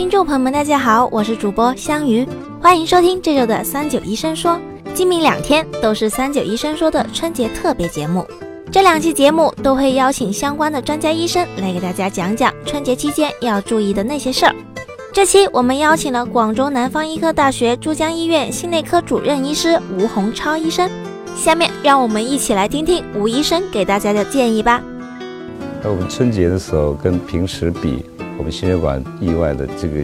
听众朋友们，大家好，我是主播香鱼，欢迎收听这周的三九医生说。今明两天都是三九医生说的春节特别节目，这两期节目都会邀请相关的专家医生来给大家讲讲春节期间要注意的那些事儿。这期我们邀请了广州南方医科大学珠江医院心内科主任医师吴洪超医生，下面让我们一起来听听吴医生给大家的建议吧。那我们春节的时候跟平时比。我们心血管意外的这个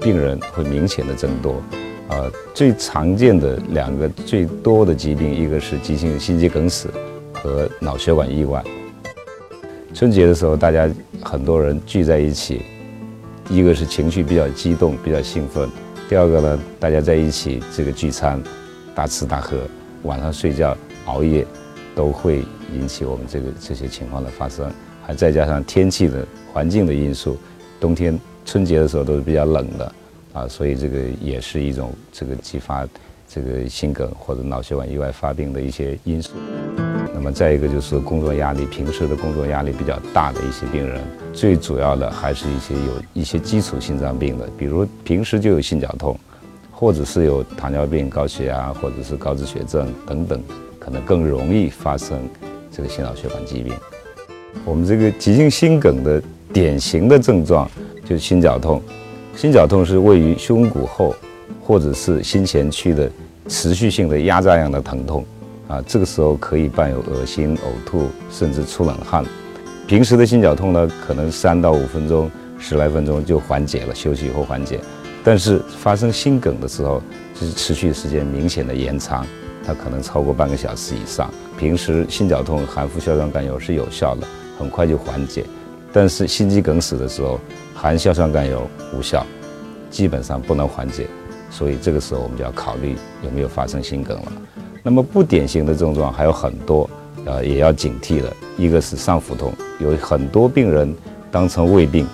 病人会明显的增多，啊，最常见的两个最多的疾病，一个是急性心肌梗死和脑血管意外。春节的时候，大家很多人聚在一起，一个是情绪比较激动、比较兴奋，第二个呢，大家在一起这个聚餐、大吃大喝，晚上睡觉、熬夜，都会引起我们这个这些情况的发生，还再加上天气的环境的因素。冬天春节的时候都是比较冷的，啊，所以这个也是一种这个激发这个心梗或者脑血管意外发病的一些因素。那么再一个就是工作压力，平时的工作压力比较大的一些病人，最主要的还是一些有一些基础心脏病的，比如平时就有心绞痛，或者是有糖尿病、高血压或者是高脂血症等等，可能更容易发生这个心脑血管疾病。我们这个急性心梗的。典型的症状就是心绞痛，心绞痛是位于胸骨后或者是心前区的持续性的压榨样的疼痛，啊，这个时候可以伴有恶心、呕吐，甚至出冷汗。平时的心绞痛呢，可能三到五分钟、十来分钟就缓解了，休息以后缓解。但是发生心梗的时候，就是持续时间明显的延长，它可能超过半个小时以上。平时心绞痛含服硝酸甘油是有效的，很快就缓解。但是心肌梗死的时候，含硝酸甘油无效，基本上不能缓解，所以这个时候我们就要考虑有没有发生心梗了。那么不典型的症状还有很多，呃，也要警惕了。一个是上腹痛，有很多病人当成胃病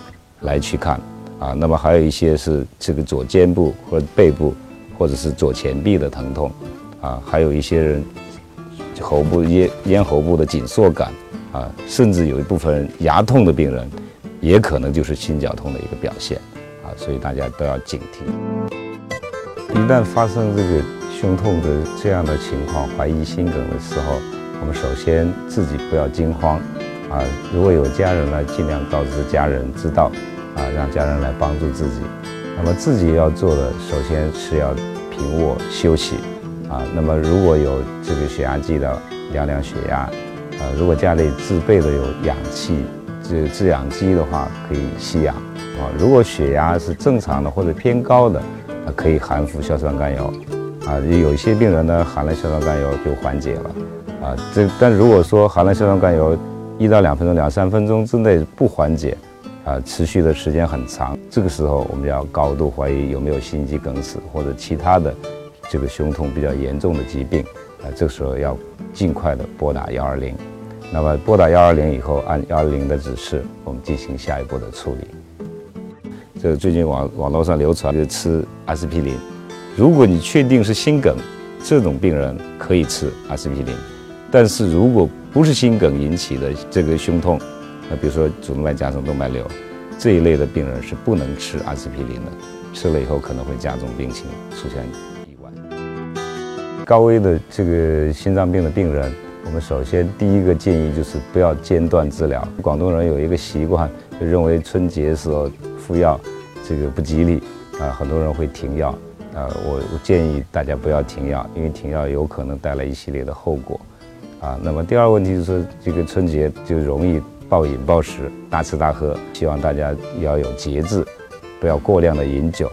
来去看啊。那么还有一些是这个左肩部或者背部，或者是左前臂的疼痛啊。还有一些人喉部咽咽喉部的紧缩感。啊，甚至有一部分牙痛的病人，也可能就是心绞痛的一个表现，啊，所以大家都要警惕。一旦发生这个胸痛的这样的情况，怀疑心梗的时候，我们首先自己不要惊慌，啊，如果有家人呢，尽量告知家人知道，啊，让家人来帮助自己。那么自己要做的，首先是要平卧休息，啊，那么如果有这个血压计的，量量血压。啊，如果家里自备的有氧气，这制氧机的话，可以吸氧。啊，如果血压是正常的或者偏高的，啊可以含服硝酸甘油。啊，有一些病人呢，含了硝酸甘油就缓解了。啊，这但如果说含了硝酸甘油一到两分钟、两三分钟之内不缓解，啊，持续的时间很长，这个时候我们要高度怀疑有没有心肌梗死或者其他的这个胸痛比较严重的疾病。啊，这个时候要尽快的拨打幺二零。那么拨打幺二零以后，按幺二零的指示，我们进行下一步的处理。这个最近网网络上流传就是吃阿司匹林，如果你确定是心梗，这种病人可以吃阿司匹林。但是如果不是心梗引起的这个胸痛，那比如说主动脉夹层动脉瘤这一类的病人是不能吃阿司匹林的，吃了以后可能会加重病情，出现意外。高危的这个心脏病的病人。我们首先第一个建议就是不要间断治疗。广东人有一个习惯，就认为春节时候服药这个不吉利啊，很多人会停药啊。我我建议大家不要停药，因为停药有可能带来一系列的后果啊。那么第二个问题就是，这个春节就容易暴饮暴食、大吃大喝，希望大家要有节制，不要过量的饮酒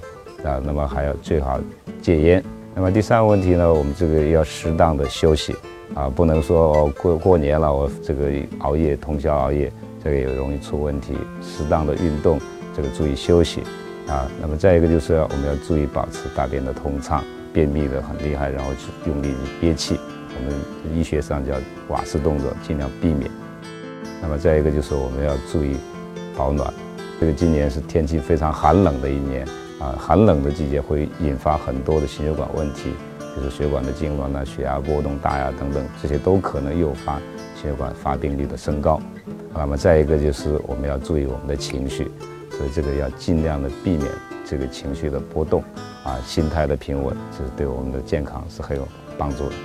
啊。那么还要最好戒烟。那么第三个问题呢，我们这个要适当的休息。啊，不能说过过年了，我这个熬夜通宵熬夜，这个也容易出问题。适当的运动，这个注意休息，啊，那么再一个就是我们要注意保持大便的通畅，便秘的很厉害，然后去用力憋气，我们医学上叫瓦氏动作，尽量避免。那么再一个就是我们要注意保暖，这个今年是天气非常寒冷的一年，啊，寒冷的季节会引发很多的心血管问题。就是血管的痉挛呐、血压波动大呀等等，这些都可能诱发血管发病率的升高。那么再一个就是我们要注意我们的情绪，所以这个要尽量的避免这个情绪的波动，啊，心态的平稳，这是对我们的健康是很有帮助的。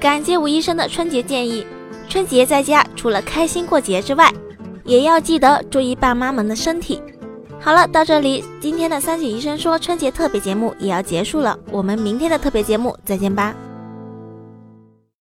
感谢吴医生的春节建议，春节在家除了开心过节之外，也要记得注意爸妈们的身体。好了，到这里，今天的三井医生说春节特别节目也要结束了，我们明天的特别节目再见吧。